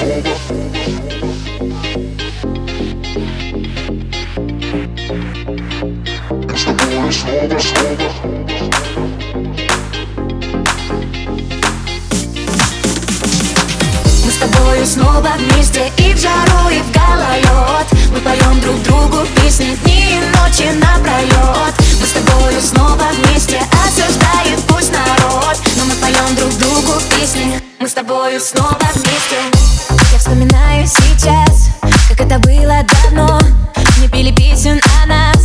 Мы с тобой снова вместе и в жару, и в гололед. Мы поем звуку песни. Мы с тобою снова вместе. Я вспоминаю сейчас, как это было давно. Не пели песен о нас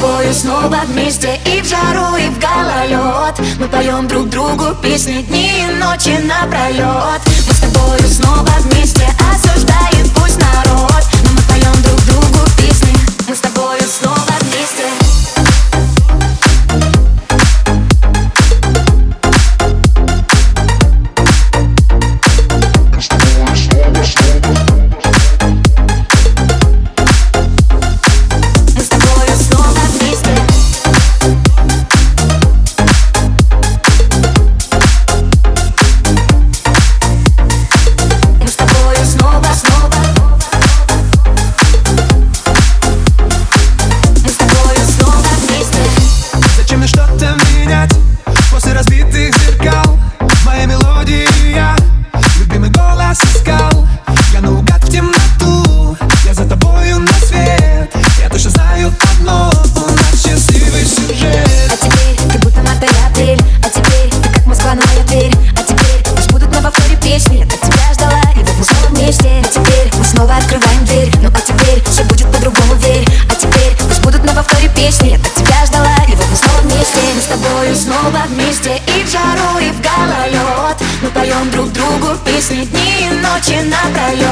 тобой снова вместе И в жару, и в гололед. Мы поем друг другу песни дни и ночи напролет Мы с тобой снова песни Я так тебя ждала, и вот мы снова вместе Мы с тобою снова вместе И в жару, и в гололед. Мы поем друг другу песни дни и ночи напролет